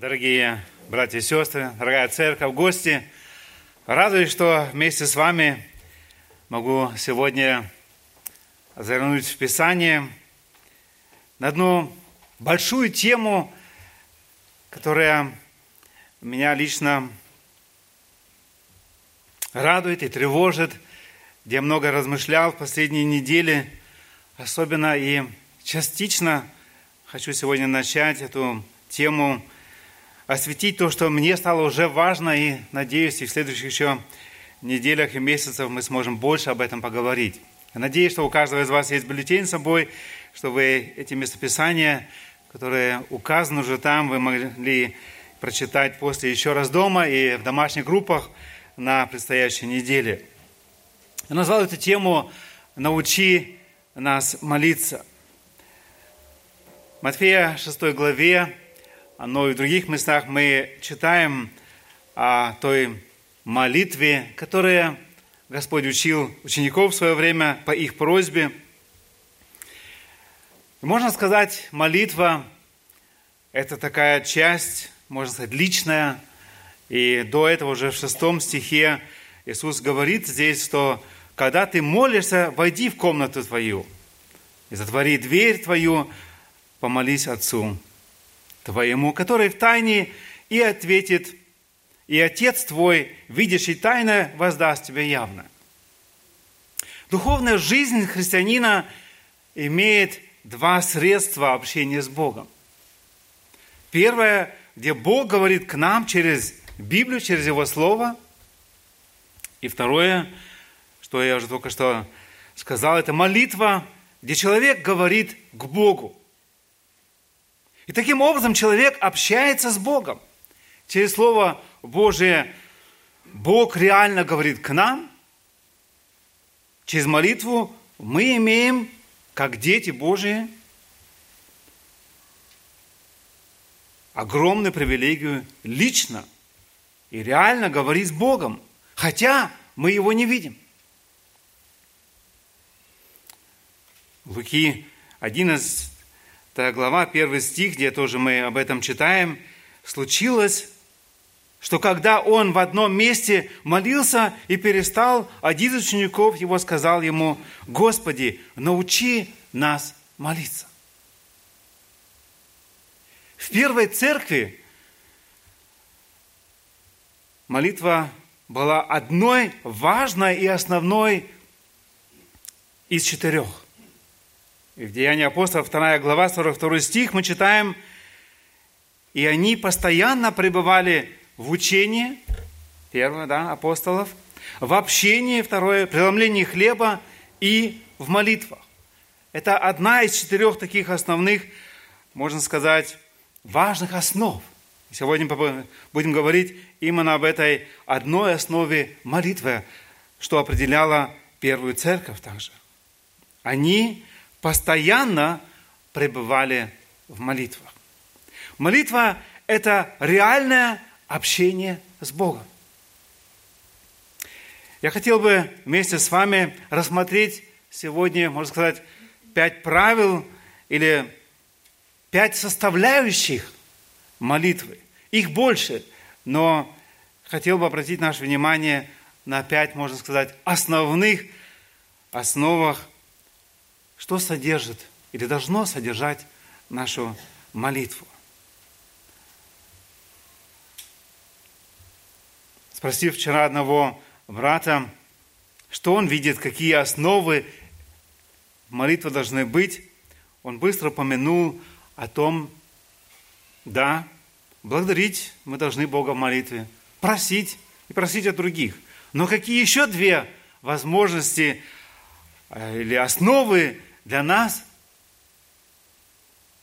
Дорогие братья и сестры, дорогая церковь, гости, радуюсь, что вместе с вами могу сегодня заглянуть в Писание на одну большую тему, которая меня лично радует и тревожит, где я много размышлял в последние недели, особенно и частично хочу сегодня начать эту тему осветить то, что мне стало уже важно, и надеюсь, и в следующих еще неделях и месяцах мы сможем больше об этом поговорить. Надеюсь, что у каждого из вас есть бюллетень с собой, что вы эти местописания, которые указаны уже там, вы могли прочитать после еще раз дома и в домашних группах на предстоящей неделе. Я назвал эту тему «Научи нас молиться». Матфея 6 главе но и в других местах мы читаем о той молитве, которая Господь учил учеников в свое время по их просьбе. Можно сказать, молитва – это такая часть, можно сказать, личная. И до этого уже в шестом стихе Иисус говорит здесь, что когда ты молишься, войди в комнату твою и затвори дверь твою, помолись Отцу твоему, который в тайне и ответит, и Отец твой, видящий тайно, воздаст тебе явно. Духовная жизнь христианина имеет два средства общения с Богом. Первое, где Бог говорит к нам через Библию, через Его Слово. И второе, что я уже только что сказал, это молитва, где человек говорит к Богу. И таким образом человек общается с Богом. Через Слово Божие Бог реально говорит к нам. Через молитву мы имеем, как дети Божии, огромную привилегию лично и реально говорить с Богом, хотя мы его не видим. Луки 11, глава, первый стих, где тоже мы об этом читаем, случилось, что когда он в одном месте молился и перестал, один из учеников его сказал ему, «Господи, научи нас молиться». В первой церкви молитва была одной важной и основной из четырех – и в Деянии апостолов, 2 глава, 42 стих, мы читаем, «И они постоянно пребывали в учении, первое, да, апостолов, в общении, второе, преломлении хлеба и в молитвах». Это одна из четырех таких основных, можно сказать, важных основ. Сегодня будем говорить именно об этой одной основе молитвы, что определяло первую церковь также. Они постоянно пребывали в молитвах. Молитва – это реальное общение с Богом. Я хотел бы вместе с вами рассмотреть сегодня, можно сказать, пять правил или пять составляющих молитвы. Их больше, но хотел бы обратить наше внимание на пять, можно сказать, основных основах что содержит или должно содержать нашу молитву. Спросив вчера одного брата, что он видит, какие основы молитвы должны быть, он быстро помянул о том, да, благодарить мы должны Бога в молитве, просить и просить от других. Но какие еще две возможности э, или основы для нас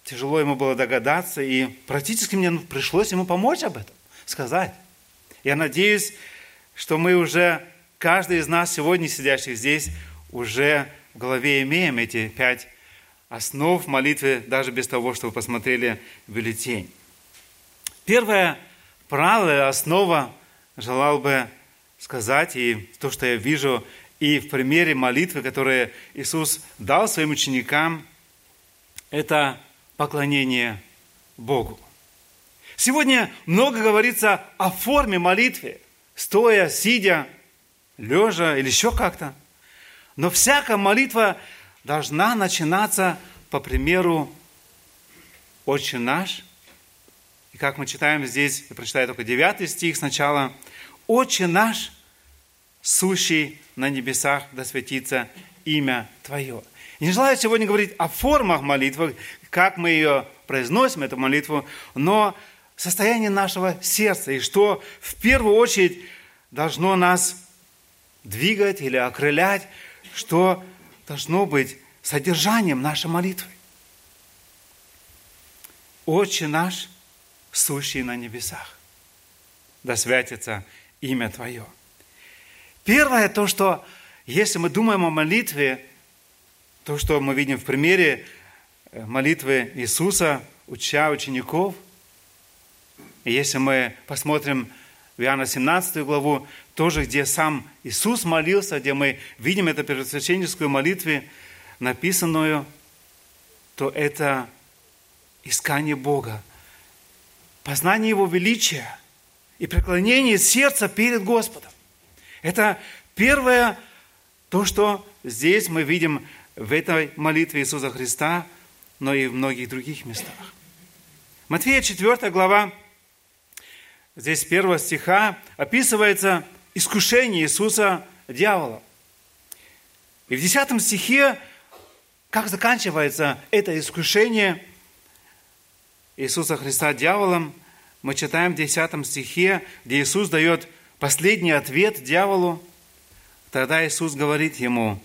тяжело ему было догадаться, и практически мне пришлось ему помочь об этом, сказать. Я надеюсь, что мы уже, каждый из нас сегодня сидящих здесь, уже в голове имеем эти пять основ молитвы, даже без того, что вы посмотрели бюллетень. Первое правило, основа, желал бы сказать, и то, что я вижу и в примере молитвы, которую Иисус дал своим ученикам, это поклонение Богу. Сегодня много говорится о форме молитвы, стоя, сидя, лежа или еще как-то. Но всякая молитва должна начинаться по примеру «Отче наш». И как мы читаем здесь, я прочитаю только 9 стих сначала. «Отче наш, сущий на небесах, да светится имя Твое». Не желаю сегодня говорить о формах молитвы, как мы ее произносим, эту молитву, но состояние нашего сердца, и что в первую очередь должно нас двигать или окрылять, что должно быть содержанием нашей молитвы. Отче наш, сущий на небесах, да святится имя Твое. Первое то, что если мы думаем о молитве, то, что мы видим в примере э, молитвы Иисуса, уча учеников, и если мы посмотрим в Иоанна 17 главу, тоже, где сам Иисус молился, где мы видим эту первосвященническую молитву, написанную, то это искание Бога, познание Его величия и преклонение сердца перед Господом. Это первое, то, что здесь мы видим в этой молитве Иисуса Христа, но и в многих других местах. Матфея 4 глава, здесь с первого стиха описывается искушение Иисуса дьявола. И в 10 стихе, как заканчивается это искушение Иисуса Христа дьяволом, мы читаем в 10 стихе, где Иисус дает последний ответ дьяволу. Тогда Иисус говорит ему,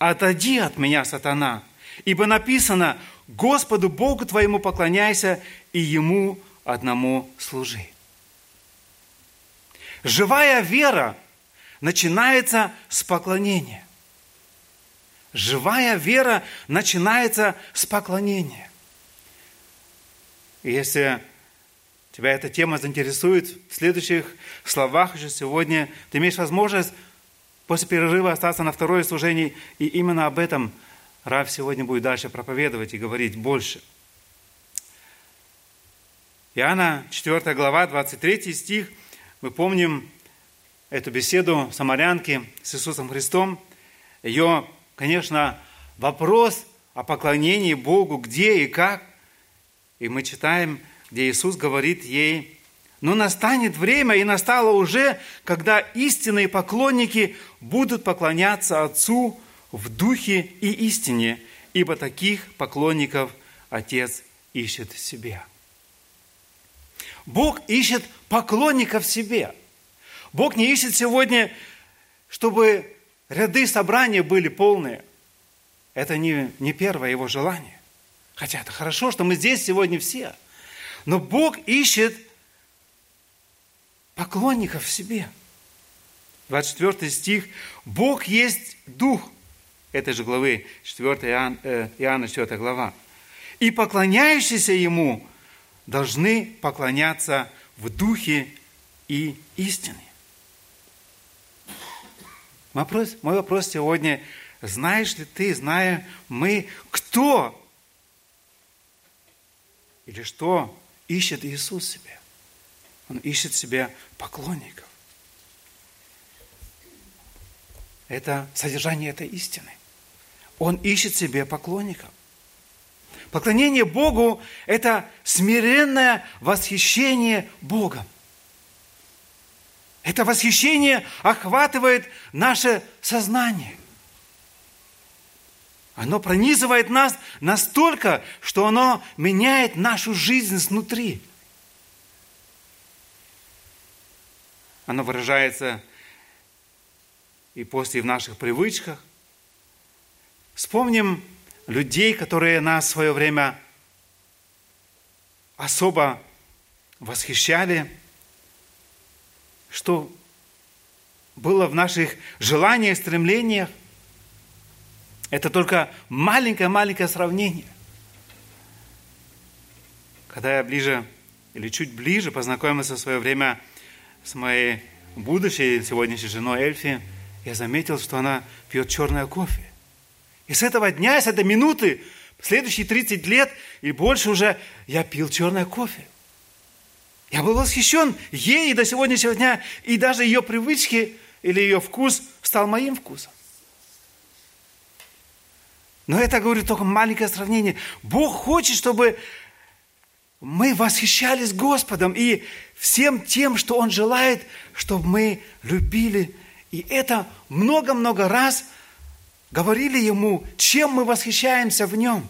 «Отойди от меня, сатана, ибо написано, Господу Богу твоему поклоняйся и Ему одному служи». Живая вера начинается с поклонения. Живая вера начинается с поклонения. Если тебя эта тема заинтересует, в следующих словах еще сегодня ты имеешь возможность после перерыва остаться на второе служение, и именно об этом Рав сегодня будет дальше проповедовать и говорить больше. Иоанна 4 глава, 23 стих – мы помним эту беседу самарянки с Иисусом Христом. Ее, конечно, вопрос о поклонении Богу, где и как. И мы читаем, где Иисус говорит ей, но настанет время, и настало уже, когда истинные поклонники будут поклоняться Отцу в духе и истине, ибо таких поклонников Отец ищет себе. Бог ищет поклонников себе. Бог не ищет сегодня, чтобы ряды собрания были полные. Это не, не первое его желание. Хотя это хорошо, что мы здесь сегодня все. Но Бог ищет поклонников в себе. 24 стих. Бог есть Дух. Этой же главы, 4 Иоанна, э, Иоанна 4 глава. И поклоняющиеся Ему должны поклоняться в духе и истине. Вопрос, мой вопрос сегодня, знаешь ли ты, зная мы, кто или что ищет Иисус себе? Он ищет себе поклонников. Это содержание этой истины. Он ищет себе поклонников. Поклонение Богу – это смиренное восхищение Богом. Это восхищение охватывает наше сознание. Оно пронизывает нас настолько, что оно меняет нашу жизнь снутри. Оно выражается и после в наших привычках. Вспомним людей, которые нас в свое время особо восхищали, что было в наших желаниях, стремлениях. Это только маленькое-маленькое сравнение. Когда я ближе или чуть ближе познакомился в свое время с моей будущей сегодняшней женой Эльфи, я заметил, что она пьет черное кофе. И с этого дня, с этой минуты, следующие 30 лет и больше уже я пил черное кофе. Я был восхищен ей до сегодняшнего дня, и даже ее привычки или ее вкус стал моим вкусом. Но это, говорю, только маленькое сравнение. Бог хочет, чтобы мы восхищались Господом и всем тем, что Он желает, чтобы мы любили. И это много-много раз говорили Ему, чем мы восхищаемся в Нем.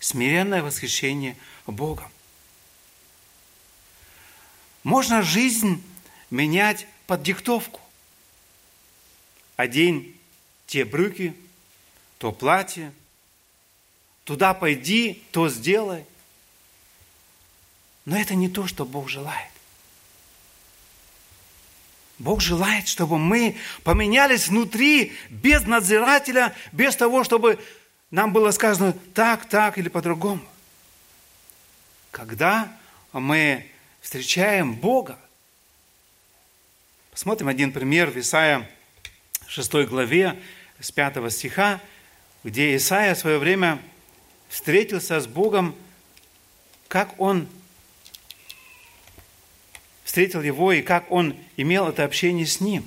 Смиренное восхищение Богом. Можно жизнь менять под диктовку. Одень те брюки, то платье, туда пойди, то сделай. Но это не то, что Бог желает. Бог желает, чтобы мы поменялись внутри, без надзирателя, без того, чтобы нам было сказано так, так или по-другому. Когда мы встречаем Бога, посмотрим один пример в Исаия 6 главе с 5 стиха, где Исаия в свое время встретился с Богом, как он встретил его и как он имел это общение с ним.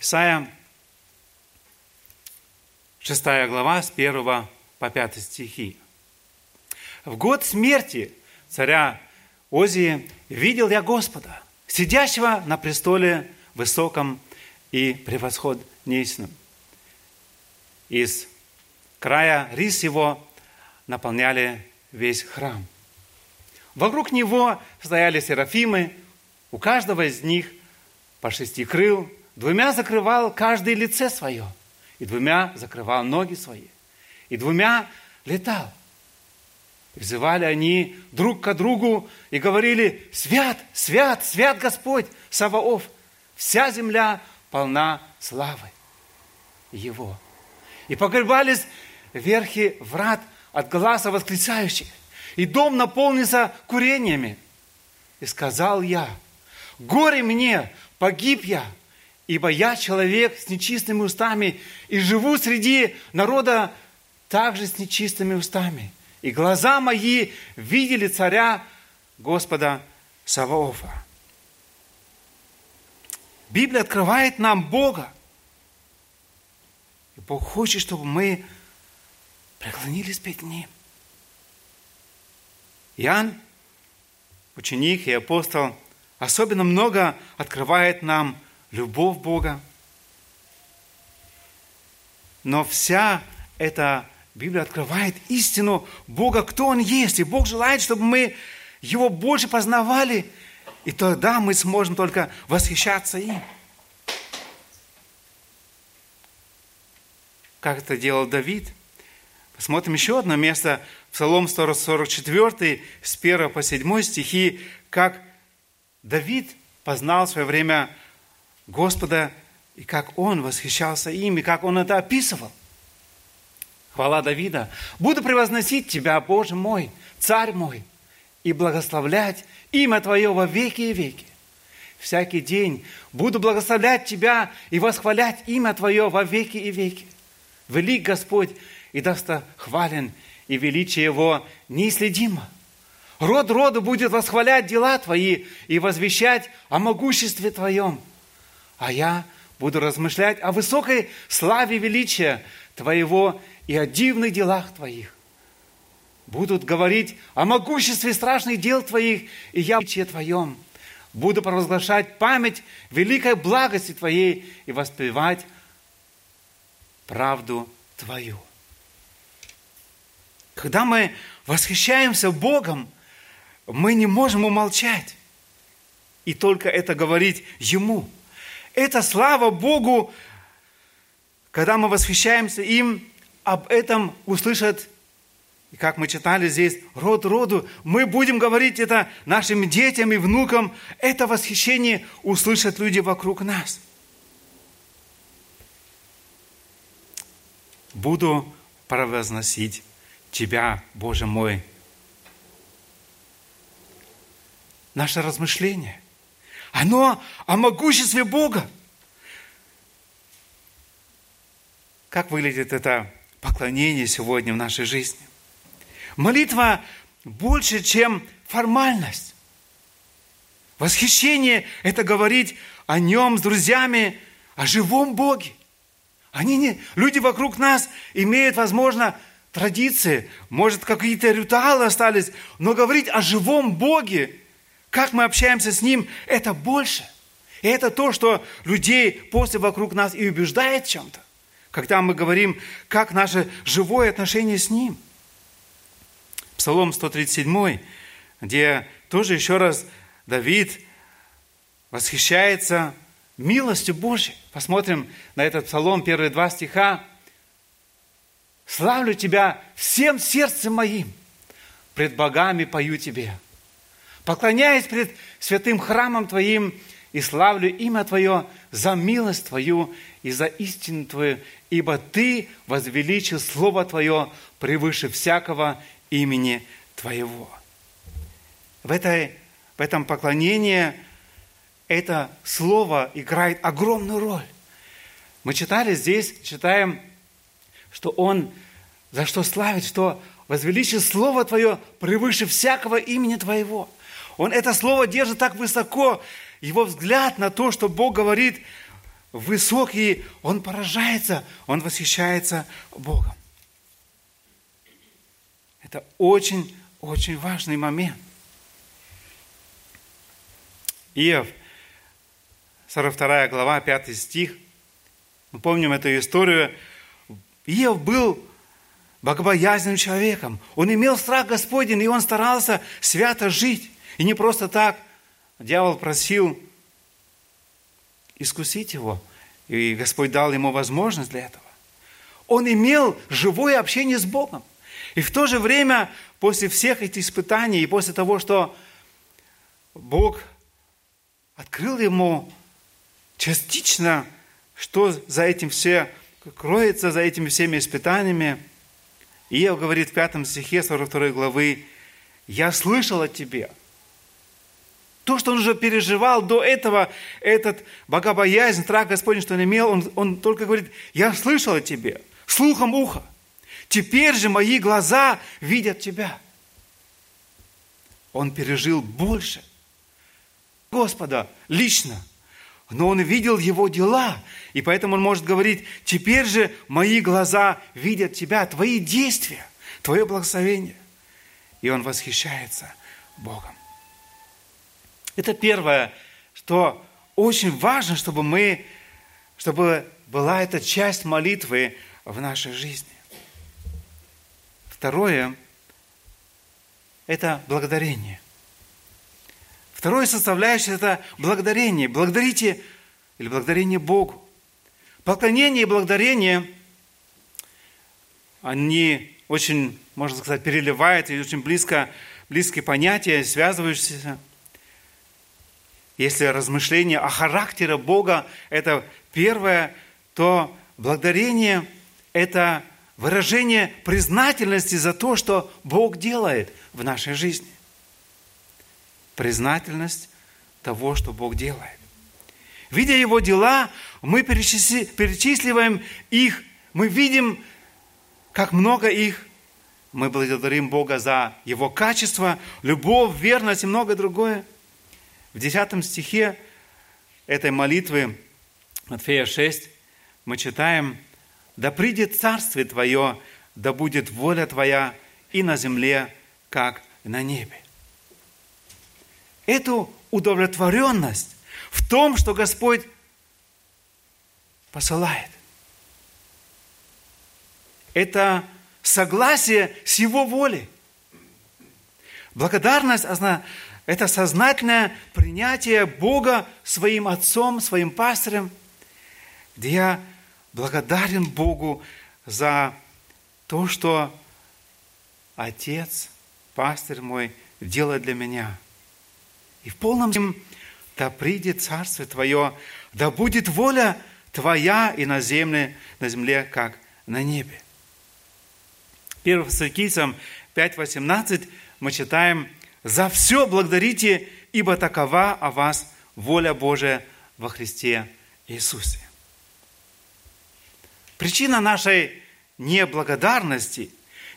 Исайя 6 глава с 1 по 5 стихи. В год смерти царя Озии видел я Господа, сидящего на престоле высоком и превосходнейшем. Из края рис его наполняли весь храм – Вокруг него стояли серафимы, у каждого из них по шести крыл, двумя закрывал каждое лице свое, и двумя закрывал ноги свои, и двумя летал. Взывали они друг к другу и говорили, «Свят, свят, свят Господь, Саваоф, вся земля полна славы Его». И погребались верхи врат от глаза восклицающих и дом наполнится курениями. И сказал я, горе мне, погиб я, ибо я человек с нечистыми устами и живу среди народа также с нечистыми устами. И глаза мои видели царя Господа Саваофа. Библия открывает нам Бога. Бог хочет, чтобы мы преклонились перед Ним. Иоанн, ученик и апостол, особенно много открывает нам любовь Бога. Но вся эта Библия открывает истину Бога, кто Он есть. И Бог желает, чтобы мы Его больше познавали, и тогда мы сможем только восхищаться им. Как это делал Давид? Посмотрим еще одно место Псалом 144, с 1 по 7 стихи, как Давид познал в свое время Господа, и как он восхищался им, и как он это описывал. Хвала Давида. «Буду превозносить Тебя, Боже мой, Царь мой, и благословлять имя Твое во веки и веки. Всякий день буду благословлять Тебя и восхвалять имя Твое во веки и веки. Велик Господь и достохвален и величие Его неисследимо. Род роду будет восхвалять дела Твои и возвещать о могуществе Твоем. А я буду размышлять о высокой славе величия Твоего и о дивных делах Твоих. Будут говорить о могуществе страшных дел Твоих и я величие Твоем. Буду провозглашать память великой благости Твоей и воспевать правду Твою. Когда мы восхищаемся Богом, мы не можем умолчать и только это говорить Ему. Это слава Богу, когда мы восхищаемся им, об этом услышат, и как мы читали здесь, род роду. Мы будем говорить это нашим детям и внукам. Это восхищение услышат люди вокруг нас. Буду провозносить Тебя, Боже мой. Наше размышление, оно о могуществе Бога. Как выглядит это поклонение сегодня в нашей жизни? Молитва больше, чем формальность. Восхищение – это говорить о нем с друзьями, о живом Боге. Они не, люди вокруг нас имеют, возможно, традиции, может, какие-то ритуалы остались, но говорить о живом Боге, как мы общаемся с Ним, это больше. И это то, что людей после вокруг нас и убеждает в чем-то, когда мы говорим, как наше живое отношение с Ним. Псалом 137, где тоже еще раз Давид восхищается милостью Божьей. Посмотрим на этот псалом, первые два стиха. «Славлю Тебя всем сердцем моим, пред богами пою Тебе, поклоняясь пред святым храмом Твоим и славлю имя Твое за милость Твою и за истину Твою, ибо Ты возвеличил Слово Твое превыше всякого имени Твоего». В, этой, в этом поклонении – это слово играет огромную роль. Мы читали здесь, читаем, что Он за что славит, что возвеличит Слово Твое превыше всякого имени Твоего. Он это Слово держит так высоко, его взгляд на то, что Бог говорит, высокий, он поражается, он восхищается Богом. Это очень-очень важный момент. Иов – 42 глава, 5 стих. Мы помним эту историю. Иов был богобоязненным человеком. Он имел страх Господень, и он старался свято жить. И не просто так. Дьявол просил искусить его. И Господь дал ему возможность для этого. Он имел живое общение с Богом. И в то же время, после всех этих испытаний, и после того, что Бог открыл ему частично, что за этим все кроется, за этими всеми испытаниями. Иов говорит в пятом стихе 42 главы, «Я слышал о тебе». То, что он уже переживал до этого, этот богобоязнь, страх Господень, что он имел, он, он только говорит, «Я слышал о тебе, слухом уха. Теперь же мои глаза видят тебя». Он пережил больше Господа лично – но он видел его дела, и поэтому он может говорить, теперь же мои глаза видят тебя, твои действия, твое благословение. И он восхищается Богом. Это первое, что очень важно, чтобы мы, чтобы была эта часть молитвы в нашей жизни. Второе – это благодарение – Второе составляющее – это благодарение. Благодарите или благодарение Богу. Поклонение и благодарение, они очень, можно сказать, переливают и очень близко, близкие понятия, связывающиеся. Если размышление о характере Бога – это первое, то благодарение – это выражение признательности за то, что Бог делает в нашей жизни признательность того, что Бог делает. Видя Его дела, мы перечисливаем их, мы видим, как много их. Мы благодарим Бога за Его качество, любовь, верность и многое другое. В 10 стихе этой молитвы Матфея 6 мы читаем, «Да придет Царствие Твое, да будет воля Твоя и на земле, как на небе» эту удовлетворенность в том, что Господь посылает. Это согласие с Его волей. Благодарность – это сознательное принятие Бога своим отцом, своим пастырем, где я благодарен Богу за то, что Отец, пастырь мой, делает для меня – и в полном да придет Царство Твое, да будет воля Твоя и на земле, на земле, как на небе. 1 Фессалоникийцам 5.18 мы читаем, «За все благодарите, ибо такова о вас воля Божия во Христе Иисусе». Причина нашей неблагодарности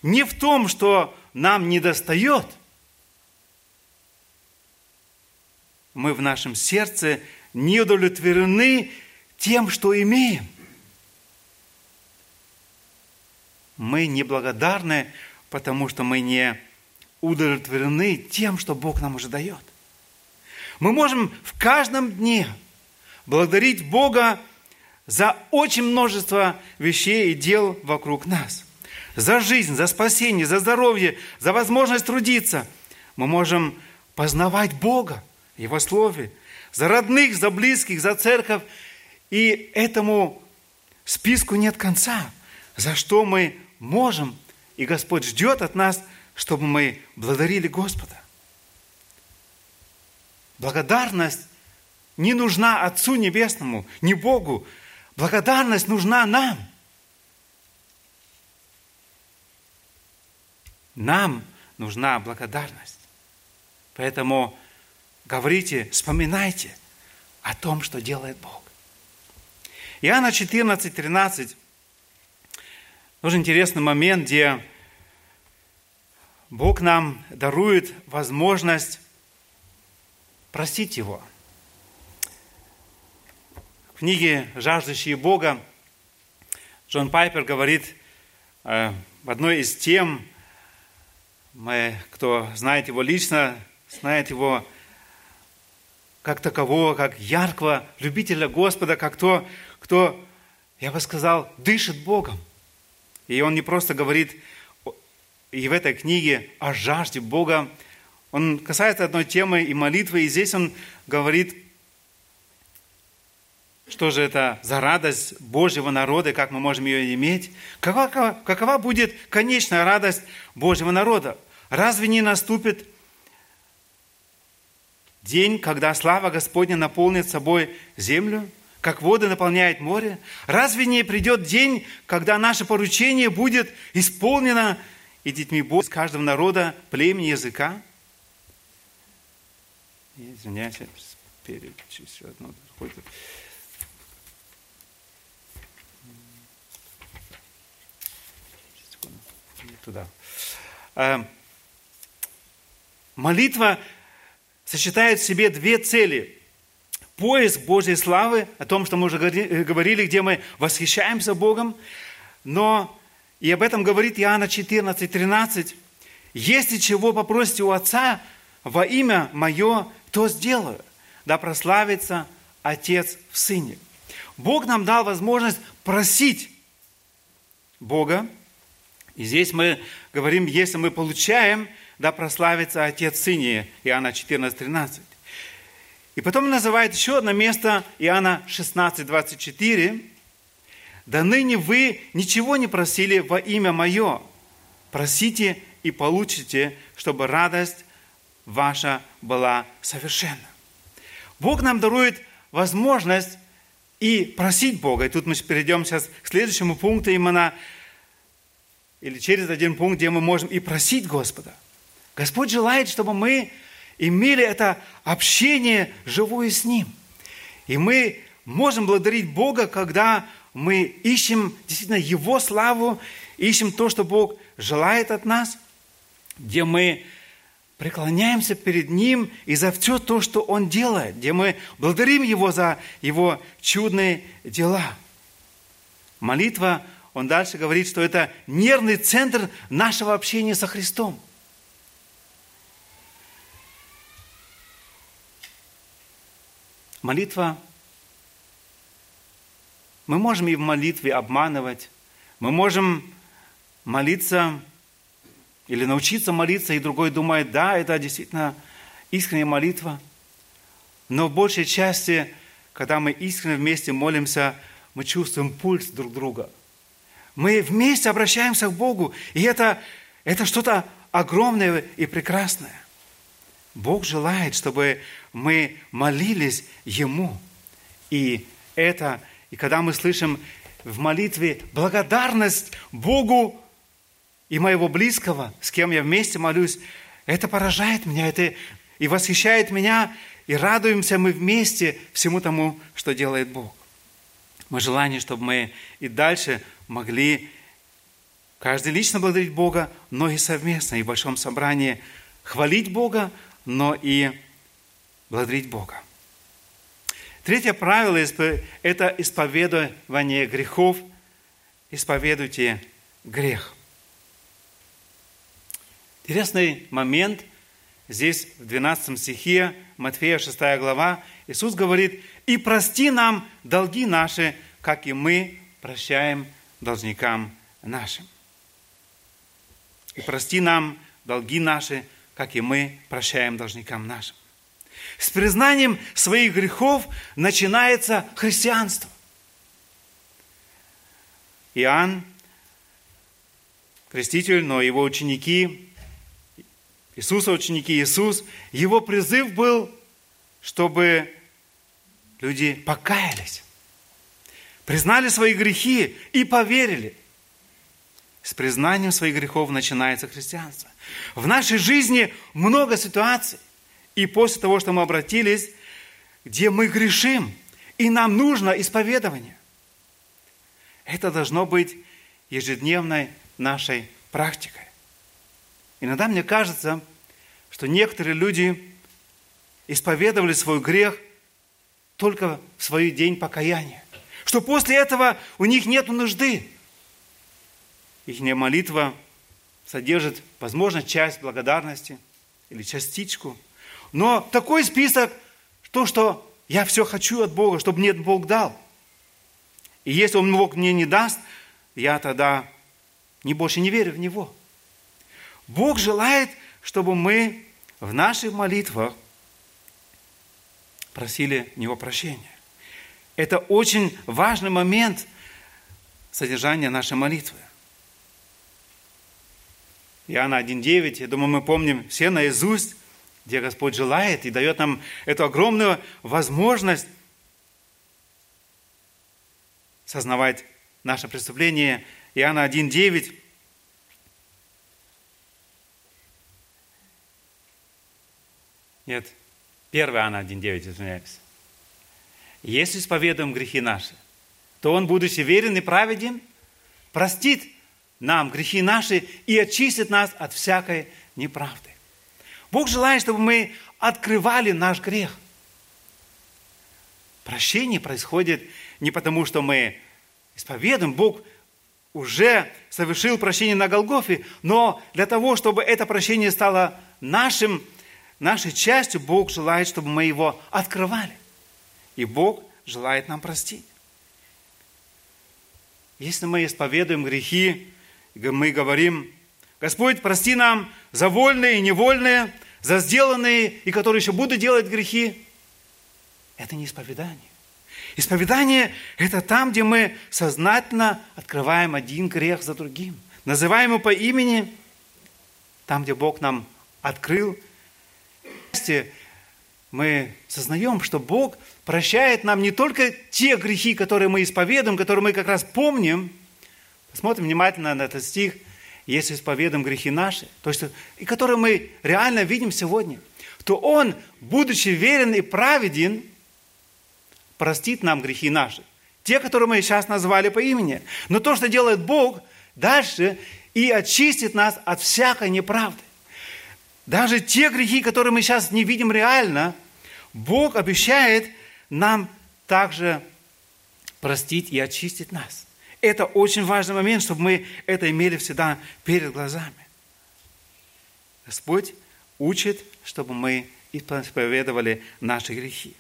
не в том, что нам недостает – мы в нашем сердце не удовлетворены тем, что имеем. Мы неблагодарны, потому что мы не удовлетворены тем, что Бог нам уже дает. Мы можем в каждом дне благодарить Бога за очень множество вещей и дел вокруг нас. За жизнь, за спасение, за здоровье, за возможность трудиться. Мы можем познавать Бога, Его Слове, за родных, за близких, за церковь. И этому списку нет конца, за что мы можем, и Господь ждет от нас, чтобы мы благодарили Господа. Благодарность не нужна Отцу Небесному, не Богу. Благодарность нужна нам. Нам нужна благодарность. Поэтому говорите, вспоминайте о том, что делает Бог. Иоанна 14, 13. Тоже интересный момент, где Бог нам дарует возможность простить Его. В книге «Жаждущие Бога» Джон Пайпер говорит э, в одной из тем, мы, кто знает его лично, знает его как такового, как яркого любителя Господа, как то, кто, я бы сказал, дышит Богом. И он не просто говорит и в этой книге о жажде Бога, он касается одной темы и молитвы, и здесь он говорит, что же это за радость Божьего народа, как мы можем ее иметь? Какова, какова будет конечная радость Божьего народа? Разве не наступит день, когда слава Господня наполнит собой землю, как воды наполняет море? Разве не придет день, когда наше поручение будет исполнено и детьми Бога из каждого народа, племени, языка? Извиняюсь, перечислю одно. Туда. Эм, молитва сочетает в себе две цели. Поиск Божьей славы, о том, что мы уже говорили, где мы восхищаемся Богом, но и об этом говорит Иоанна 14, 13. «Если чего попросите у Отца во имя Мое, то сделаю, да прославится Отец в Сыне». Бог нам дал возможность просить Бога. И здесь мы говорим, если мы получаем, да прославится Отец Сыне, Иоанна 14, 13. И потом называет еще одно место, Иоанна 16, 24. «Да ныне вы ничего не просили во имя Мое. Просите и получите, чтобы радость ваша была совершенна». Бог нам дарует возможность и просить Бога. И тут мы перейдем сейчас к следующему пункту именно, или через один пункт, где мы можем и просить Господа. Господь желает, чтобы мы имели это общение живое с Ним. И мы можем благодарить Бога, когда мы ищем действительно Его славу, ищем то, что Бог желает от нас, где мы преклоняемся перед Ним и за все то, что Он делает, где мы благодарим Его за Его чудные дела. Молитва, он дальше говорит, что это нервный центр нашего общения со Христом. Молитва мы можем и в молитве обманывать. Мы можем молиться или научиться молиться, и другой думает, да, это действительно искренняя молитва. Но в большей части, когда мы искренне вместе молимся, мы чувствуем пульс друг друга. Мы вместе обращаемся к Богу, и это, это что-то огромное и прекрасное. Бог желает, чтобы мы молились Ему. И это и когда мы слышим в молитве благодарность Богу и моего близкого, с кем я вместе молюсь, это поражает меня, это и восхищает меня, и радуемся мы вместе всему тому, что делает Бог. Мы желание, чтобы мы и дальше могли каждый лично благодарить Бога, но и совместно, и в большом собрании хвалить Бога, но и благодарить Бога. Третье правило – это исповедование грехов. Исповедуйте грех. Интересный момент. Здесь в 12 стихе Матфея 6 глава Иисус говорит, «И прости нам долги наши, как и мы прощаем должникам нашим». И прости нам долги наши, как и мы прощаем должникам нашим. С признанием своих грехов начинается христианство. Иоанн, креститель, но его ученики, Иисуса ученики, Иисус, его призыв был, чтобы люди покаялись, признали свои грехи и поверили. С признанием своих грехов начинается христианство. В нашей жизни много ситуаций. И после того, что мы обратились, где мы грешим, и нам нужно исповедование. Это должно быть ежедневной нашей практикой. Иногда мне кажется, что некоторые люди исповедовали свой грех только в свой день покаяния. Что после этого у них нет нужды. Их молитва содержит, возможно, часть благодарности или частичку. Но такой список, то, что я все хочу от Бога, чтобы мне Бог дал. И если Он Бог мне не даст, я тогда не больше не верю в Него. Бог желает, чтобы мы в наших молитвах просили Него прощения. Это очень важный момент содержания нашей молитвы. Иоанна 1.9, я думаю, мы помним все наизусть, где Господь желает и дает нам эту огромную возможность сознавать наше преступление. Иоанна 1.9. Нет, 1 Иоанна 1.9, извиняюсь. Если исповедуем грехи наши, то Он, будучи верен и праведен, простит нам грехи наши и очистит нас от всякой неправды. Бог желает, чтобы мы открывали наш грех. Прощение происходит не потому, что мы исповедуем. Бог уже совершил прощение на Голгофе, но для того, чтобы это прощение стало нашим, нашей частью, Бог желает, чтобы мы его открывали. И Бог желает нам простить. Если мы исповедуем грехи, мы говорим, Господь, прости нам за вольные и невольные, за сделанные и которые еще будут делать грехи. Это не исповедание. Исповедание – это там, где мы сознательно открываем один грех за другим. Называем его по имени, там, где Бог нам открыл. Мы сознаем, что Бог прощает нам не только те грехи, которые мы исповедуем, которые мы как раз помним. Посмотрим внимательно на этот стих – если исповедуем грехи наши, то есть, и которые мы реально видим сегодня, то Он, будучи верен и праведен, простит нам грехи наши. Те, которые мы сейчас назвали по имени. Но то, что делает Бог дальше, и очистит нас от всякой неправды. Даже те грехи, которые мы сейчас не видим реально, Бог обещает нам также простить и очистить нас. Это очень важный момент, чтобы мы это имели всегда перед глазами. Господь учит, чтобы мы исповедовали наши грехи.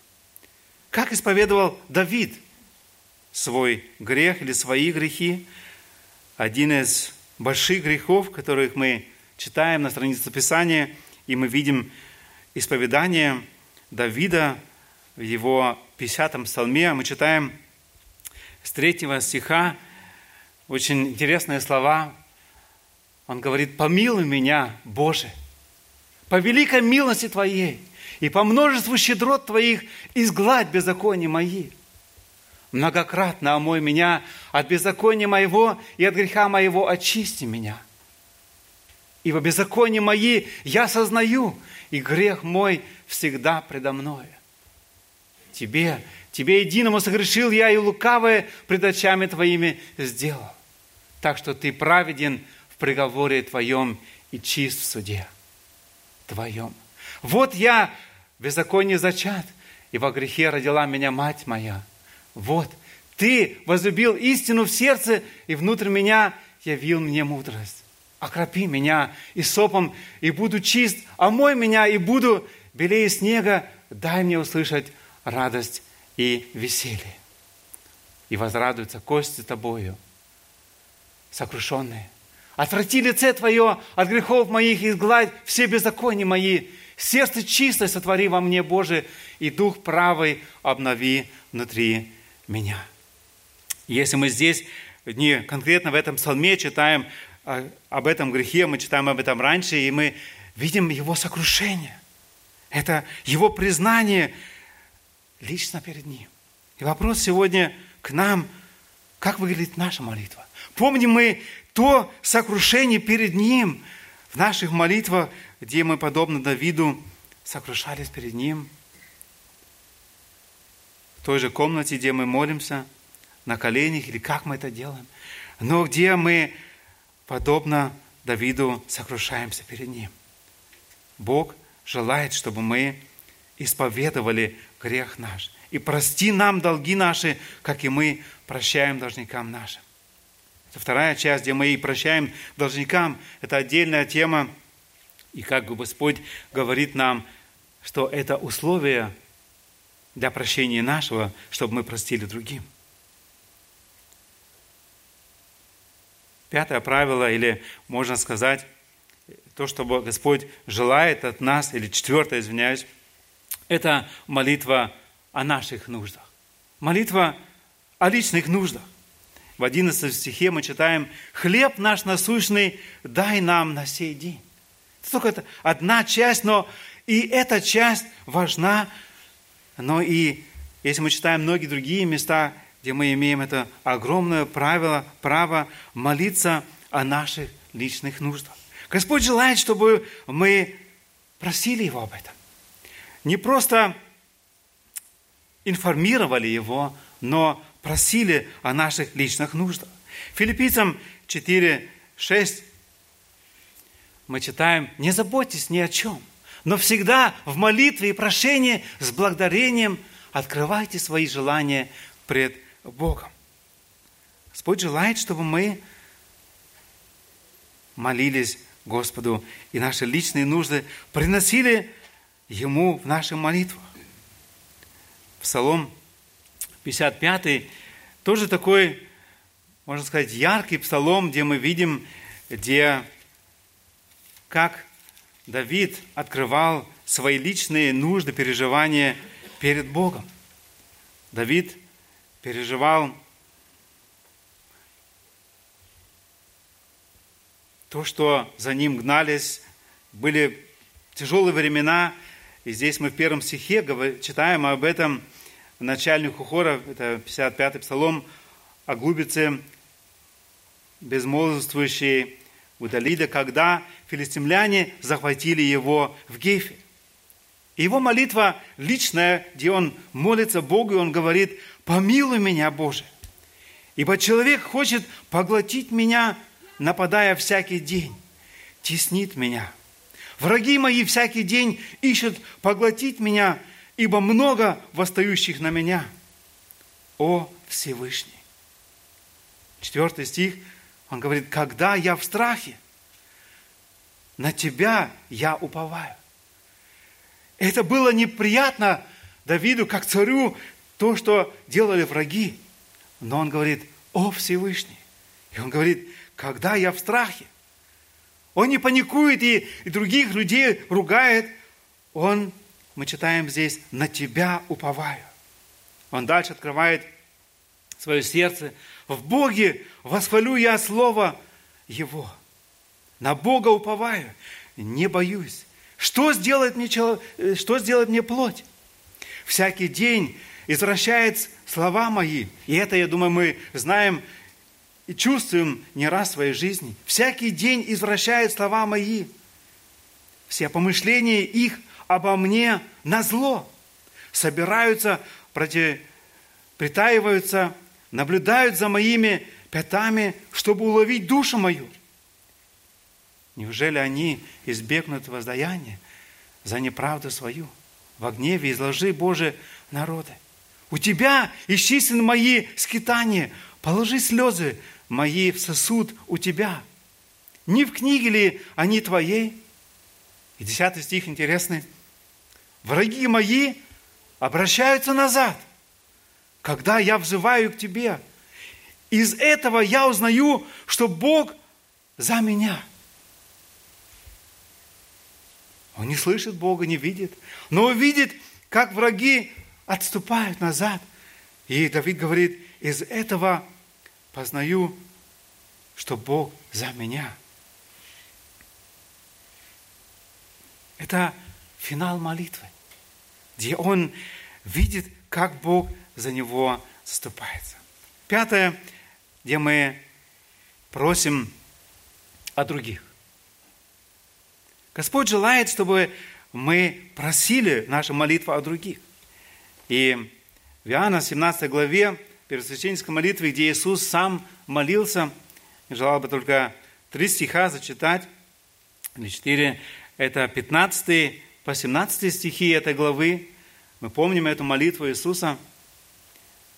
Как исповедовал Давид свой грех или свои грехи? Один из больших грехов, которых мы читаем на странице Писания, и мы видим исповедание Давида в его 50-м псалме. Мы читаем с 3 стиха очень интересные слова. Он говорит, помилуй меня, Боже, по великой милости Твоей и по множеству щедрот Твоих изгладь беззакония мои. Многократно омой меня от беззакония моего и от греха моего очисти меня. Ибо беззаконие мои я сознаю, и грех мой всегда предо мною. Тебе, Тебе единому согрешил я, и лукавое пред очами Твоими сделал так что ты праведен в приговоре твоем и чист в суде твоем. Вот я в беззаконии зачат, и во грехе родила меня мать моя. Вот, ты возлюбил истину в сердце, и внутрь меня явил мне мудрость. Окропи меня и сопом, и буду чист, омой меня, и буду белее снега, дай мне услышать радость и веселье. И возрадуются кости тобою, сокрушенные. Отврати лице Твое от грехов моих, изгладь все беззакония мои. Сердце чистое сотвори во мне, Боже, и дух правый обнови внутри меня. Если мы здесь не конкретно в этом псалме читаем а, об этом грехе, мы читаем об этом раньше, и мы видим его сокрушение. Это его признание лично перед ним. И вопрос сегодня к нам, как выглядит наша молитва? Помним мы то сокрушение перед ним в наших молитвах, где мы, подобно Давиду, сокрушались перед ним – в той же комнате, где мы молимся, на коленях, или как мы это делаем, но где мы, подобно Давиду, сокрушаемся перед Ним. Бог желает, чтобы мы исповедовали грех наш. И прости нам долги наши, как и мы прощаем должникам нашим. Это вторая часть, где мы и прощаем должникам. Это отдельная тема. И как Господь говорит нам, что это условие для прощения нашего, чтобы мы простили другим. Пятое правило, или можно сказать, то, что Господь желает от нас, или четвертое, извиняюсь, это молитва о наших нуждах. Молитва о личных нуждах. В 11 стихе мы читаем «Хлеб наш насущный дай нам на сей день». Это только одна часть, но и эта часть важна но и если мы читаем многие другие места, где мы имеем это огромное правило, право молиться о наших личных нуждах. Господь желает, чтобы мы просили Его об этом. Не просто информировали Его, но просили о наших личных нуждах. Филиппийцам 4, 6 мы читаем, не заботьтесь ни о чем, но всегда в молитве и прошении с благодарением открывайте свои желания пред Богом. Господь желает, чтобы мы молились Господу и наши личные нужды приносили Ему в наши молитвы. Псалом 55 тоже такой, можно сказать, яркий псалом, где мы видим, где как Давид открывал свои личные нужды, переживания перед Богом. Давид переживал то, что за ним гнались, были тяжелые времена, и здесь мы в первом стихе читаем об этом начальнику хора, это 55-й псалом, о глубице безмолвствующей у Далида, когда филистимляне захватили его в Гейфе. И его молитва личная, где он молится Богу, и он говорит, «Помилуй меня, Боже, ибо человек хочет поглотить меня, нападая всякий день, теснит меня. Враги мои всякий день ищут поглотить меня, ибо много восстающих на меня. О Всевышний!» Четвертый стих – он говорит, когда я в страхе, на тебя я уповаю. Это было неприятно Давиду, как царю, то, что делали враги. Но он говорит, о Всевышний. И он говорит, когда я в страхе. Он не паникует и, и других людей ругает. Он, мы читаем здесь, на тебя уповаю. Он дальше открывает свое сердце. В Боге восхвалю я Слово Его. На Бога уповаю, не боюсь. Что сделает мне, э, что сделает мне плоть? Всякий день извращает слова мои. И это, я думаю, мы знаем и чувствуем не раз в своей жизни. Всякий день извращает слова мои. Все помышления их обо мне на зло собираются, против, притаиваются наблюдают за моими пятами, чтобы уловить душу мою. Неужели они избегнут воздаяния за неправду свою? в гневе изложи, Боже, народы. У Тебя исчислены мои скитания, положи слезы мои в сосуд у Тебя. Не в книге ли они Твоей? И десятый стих интересный. Враги мои обращаются назад, когда я взываю к Тебе. Из этого я узнаю, что Бог за меня. Он не слышит Бога, не видит, но видит, как враги отступают назад. И Давид говорит, из этого познаю, что Бог за меня. Это финал молитвы, где он видит, как Бог за него заступается. Пятое, где мы просим о других. Господь желает, чтобы мы просили нашу молитву о других. И в Иоанна 17 главе, первосвященнической молитве, где Иисус сам молился, желал бы только три стиха зачитать, или четыре, это 15 по 17 стихи этой главы. Мы помним эту молитву Иисуса,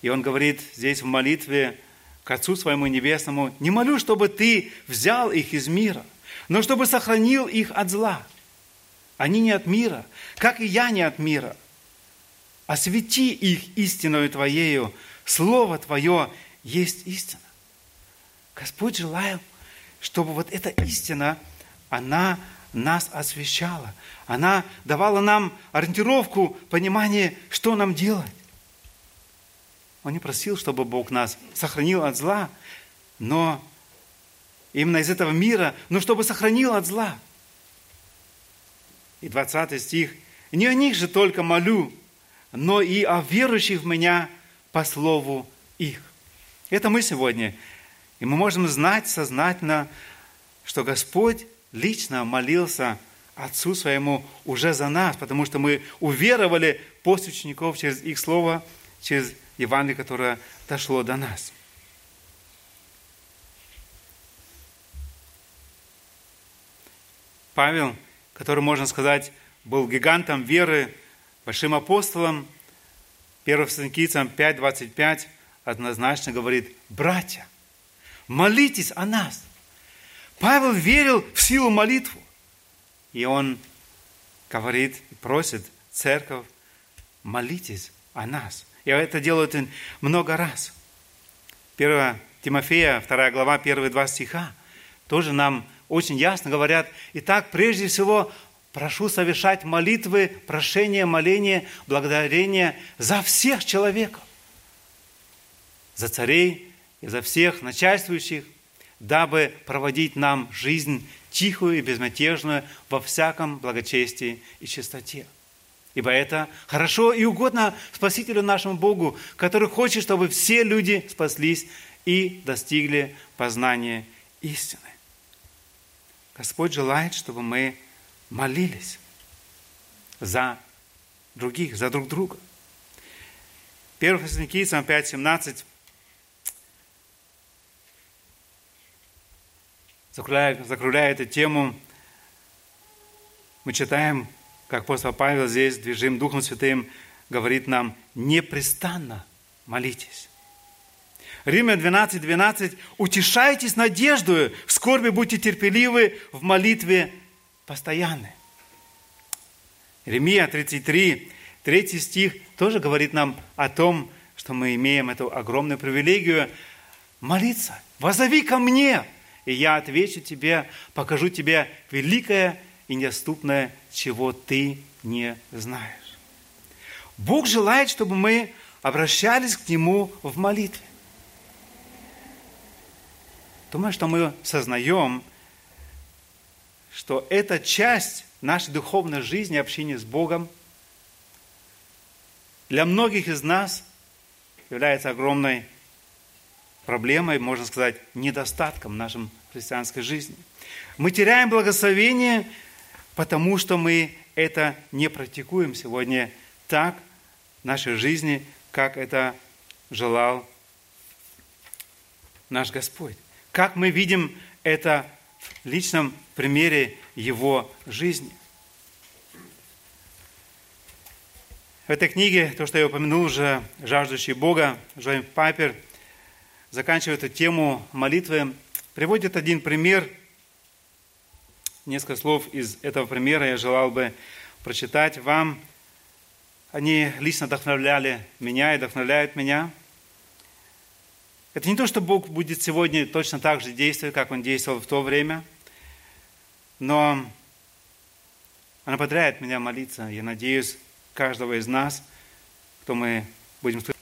и Он говорит здесь в молитве к Отцу Своему Небесному, «Не молю, чтобы Ты взял их из мира, но чтобы сохранил их от зла. Они не от мира, как и я не от мира. Освети их истиною Твоею, Слово Твое есть истина. Господь желает, чтобы вот эта истина, она нас освещала. Она давала нам ориентировку, понимание, что нам делать. Он не просил, чтобы Бог нас сохранил от зла, но именно из этого мира, но чтобы сохранил от зла. И 20 стих. «Не о них же только молю, но и о верующих в меня по слову их». Это мы сегодня. И мы можем знать сознательно, что Господь лично молился Отцу Своему уже за нас, потому что мы уверовали после учеников через их слово, через Евангелие, которое дошло до нас. Павел, который, можно сказать, был гигантом веры, большим апостолом, 1 Фессалоникийцам 5.25 однозначно говорит, братья, молитесь о нас. Павел верил в силу молитву. И он говорит и просит церковь, молитесь о нас. И это делают много раз. 1 Тимофея, 2 глава, первые два стиха, тоже нам очень ясно говорят, итак, прежде всего, прошу совершать молитвы, прошения, моления, благодарения за всех человеков, за царей и за всех начальствующих, дабы проводить нам жизнь тихую и безмятежную во всяком благочестии и чистоте. Ибо это хорошо и угодно Спасителю нашему Богу, который хочет, чтобы все люди спаслись и достигли познания истины. Господь желает, чтобы мы молились за других, за друг друга. 1 Фессалоникийцам 5.17 закругляя, закругляя эту тему, мы читаем, как апостол Павел здесь, движим Духом Святым, говорит нам, непрестанно молитесь. Римлян 12, 12. Утешайтесь надеждою, в скорби будьте терпеливы, в молитве постоянны. Ремия 33, 3 стих тоже говорит нам о том, что мы имеем эту огромную привилегию молиться. «Возови ко мне, и я отвечу тебе, покажу тебе великое и недоступное, чего ты не знаешь». Бог желает, чтобы мы обращались к Нему в молитве. Думаю, что мы сознаем, что эта часть нашей духовной жизни, общения с Богом, для многих из нас является огромной проблемой, можно сказать, недостатком в нашем христианской жизни. Мы теряем благословение, потому что мы это не практикуем сегодня так в нашей жизни, как это желал наш Господь. Как мы видим это в личном примере его жизни. В этой книге, то, что я упомянул уже, «Жаждущий Бога», Джойн Пайпер заканчивает эту тему молитвы, приводит один пример. Несколько слов из этого примера я желал бы прочитать вам. Они лично вдохновляли меня и вдохновляют меня. Это не то, что Бог будет сегодня точно так же действовать, как Он действовал в то время, но она подряд меня молиться. Я надеюсь, каждого из нас, кто мы будем слышать.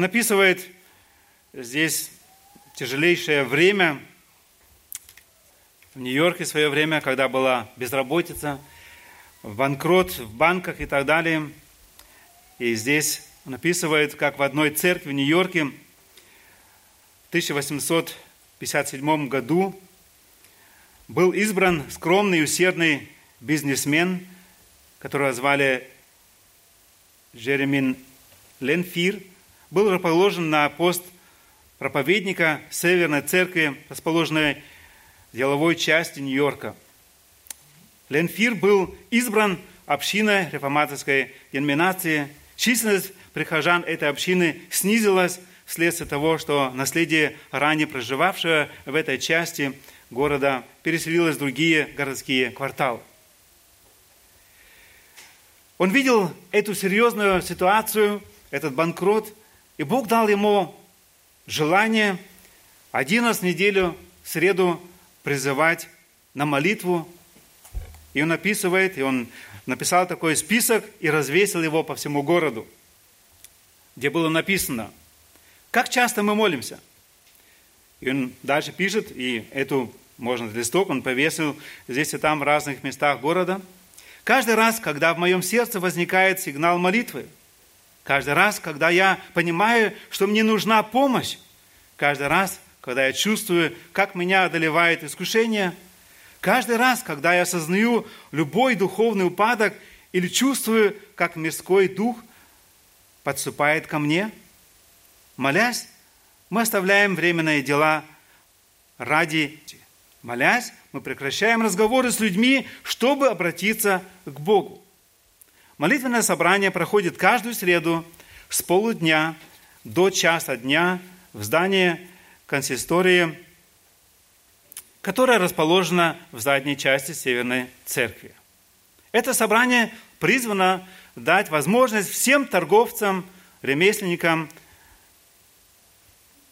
Он описывает здесь тяжелейшее время в Нью-Йорке свое время, когда была безработица, банкрот в банках и так далее. И здесь он описывает, как в одной церкви в Нью-Йорке в 1857 году был избран скромный и усердный бизнесмен – которого звали Джеремин Ленфир, был расположен на пост проповедника Северной Церкви, расположенной в деловой части Нью-Йорка. Ленфир был избран общиной реформаторской деноминации. Численность прихожан этой общины снизилась вследствие того, что наследие ранее проживавшего в этой части города переселилось в другие городские кварталы. Он видел эту серьезную ситуацию, этот банкрот, и Бог дал ему желание один раз в неделю, в среду, призывать на молитву. И он описывает, и он написал такой список и развесил его по всему городу, где было написано, как часто мы молимся. И он дальше пишет, и эту, можно листок, он повесил здесь и там в разных местах города – Каждый раз, когда в моем сердце возникает сигнал молитвы, каждый раз, когда я понимаю, что мне нужна помощь, каждый раз, когда я чувствую, как меня одолевает искушение, каждый раз, когда я осознаю любой духовный упадок или чувствую, как мирской дух подступает ко мне, молясь, мы оставляем временные дела ради Молясь, мы прекращаем разговоры с людьми, чтобы обратиться к Богу. Молитвенное собрание проходит каждую среду с полудня до часа дня в здании консистории, которое расположено в задней части Северной Церкви. Это собрание призвано дать возможность всем торговцам, ремесленникам,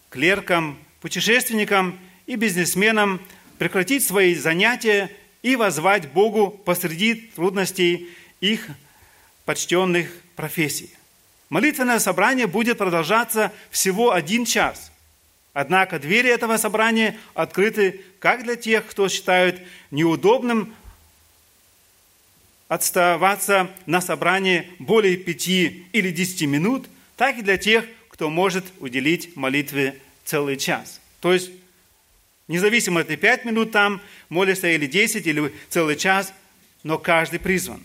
клеркам, путешественникам и бизнесменам – прекратить свои занятия и возвать Богу посреди трудностей их почтенных профессий. Молитвенное собрание будет продолжаться всего один час. Однако двери этого собрания открыты как для тех, кто считает неудобным отставаться на собрании более пяти или десяти минут, так и для тех, кто может уделить молитве целый час. То есть Независимо, это 5 минут там, молишься или 10, или целый час, но каждый призван.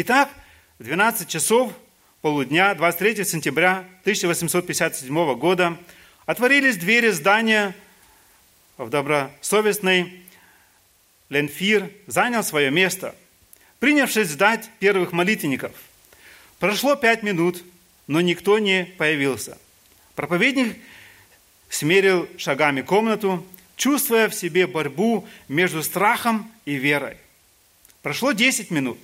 Итак, в 12 часов полудня 23 сентября 1857 года отворились двери здания в добросовестный Ленфир занял свое место, принявшись ждать первых молитвенников. Прошло пять минут, но никто не появился. Проповедник смерил шагами комнату, чувствуя в себе борьбу между страхом и верой. Прошло 10 минут,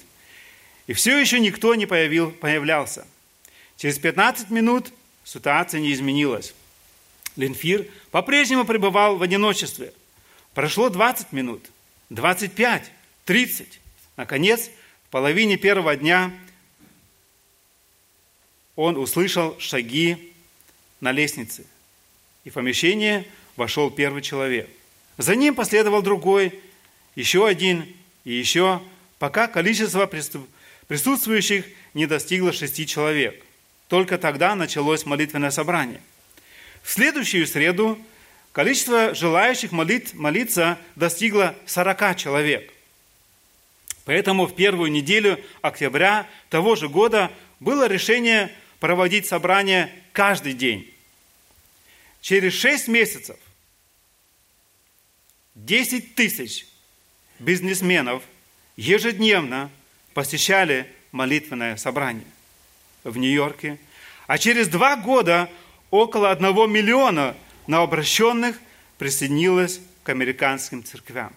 и все еще никто не появил, появлялся. Через 15 минут ситуация не изменилась. Ленфир по-прежнему пребывал в одиночестве. Прошло 20 минут, 25, 30. Наконец, в половине первого дня он услышал шаги на лестнице и в помещение вошел первый человек. За ним последовал другой, еще один и еще, пока количество присутствующих не достигло шести человек. Только тогда началось молитвенное собрание. В следующую среду количество желающих молит, молиться достигло 40 человек. Поэтому в первую неделю октября того же года было решение проводить собрание каждый день. Через 6 месяцев 10 тысяч бизнесменов ежедневно посещали молитвенное собрание в Нью-Йорке. А через два года около одного миллиона новообращенных присоединилось к американским церквям.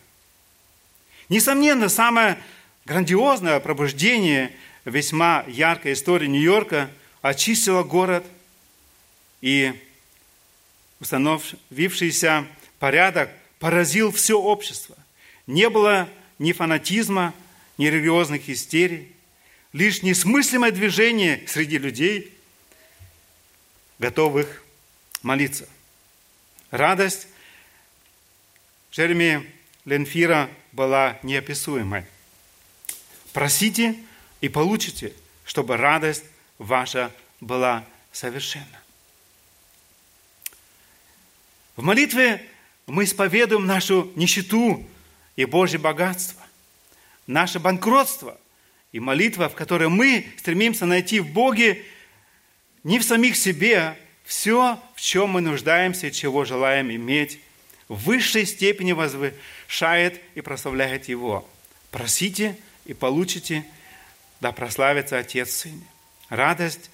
Несомненно, самое грандиозное пробуждение весьма яркой истории Нью-Йорка очистило город и установившийся порядок поразил все общество. Не было ни фанатизма, ни религиозных истерий, лишь несмыслимое движение среди людей, готовых молиться. Радость Джереми Ленфира была неописуемой. Просите и получите, чтобы радость ваша была совершенна. В молитве мы исповедуем нашу нищету и Божье богатство, наше банкротство и молитва, в которой мы стремимся найти в Боге не в самих себе все, в чем мы нуждаемся и чего желаем иметь, в высшей степени возвышает и прославляет Его. Просите и получите, да прославится Отец Сын. Радость,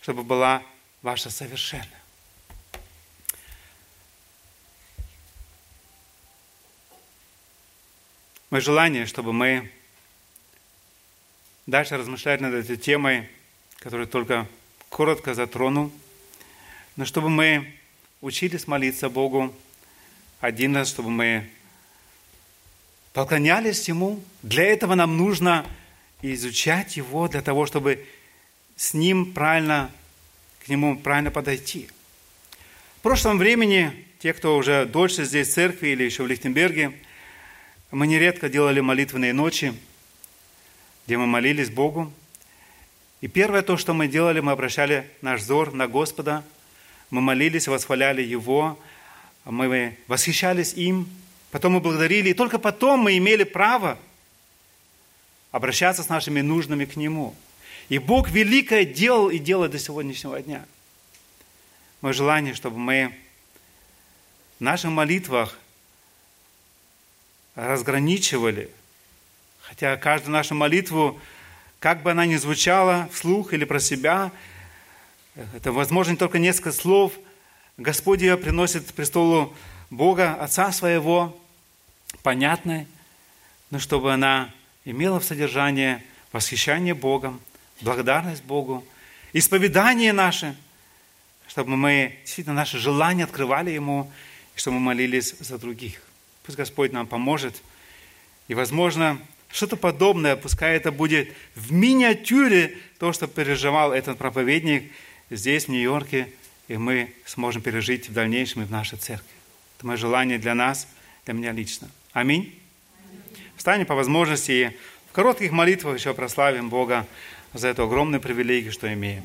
чтобы была ваша совершенная. Мое желание, чтобы мы дальше размышляли над этой темой, которую только коротко затронул, но чтобы мы учились молиться Богу один раз, чтобы мы поклонялись Ему. Для этого нам нужно изучать Его, для того, чтобы с Ним правильно, к Нему правильно подойти. В прошлом времени, те, кто уже дольше здесь в церкви или еще в Лихтенберге, мы нередко делали молитвенные ночи, где мы молились Богу. И первое то, что мы делали, мы обращали наш взор на Господа, мы молились, восхваляли Его, мы восхищались им, потом мы благодарили, и только потом мы имели право обращаться с нашими нужными к Нему. И Бог великое делал и делает до сегодняшнего дня. Мое желание, чтобы мы в наших молитвах разграничивали, хотя каждую нашу молитву, как бы она ни звучала вслух или про себя, это возможно только несколько слов, Господь ее приносит престолу Бога, Отца Своего, понятной, но чтобы она имела в содержании восхищение Богом, благодарность Богу, исповедание наше, чтобы мы действительно наши желания открывали Ему, и чтобы мы молились за других. Пусть Господь нам поможет. И, возможно, что-то подобное, пускай это будет в миниатюре то, что переживал этот проповедник здесь, в Нью-Йорке, и мы сможем пережить в дальнейшем и в нашей церкви. Это мое желание для нас, для меня лично. Аминь. Встанем по возможности и в коротких молитвах еще прославим Бога за эту огромную привилегию, что имеем.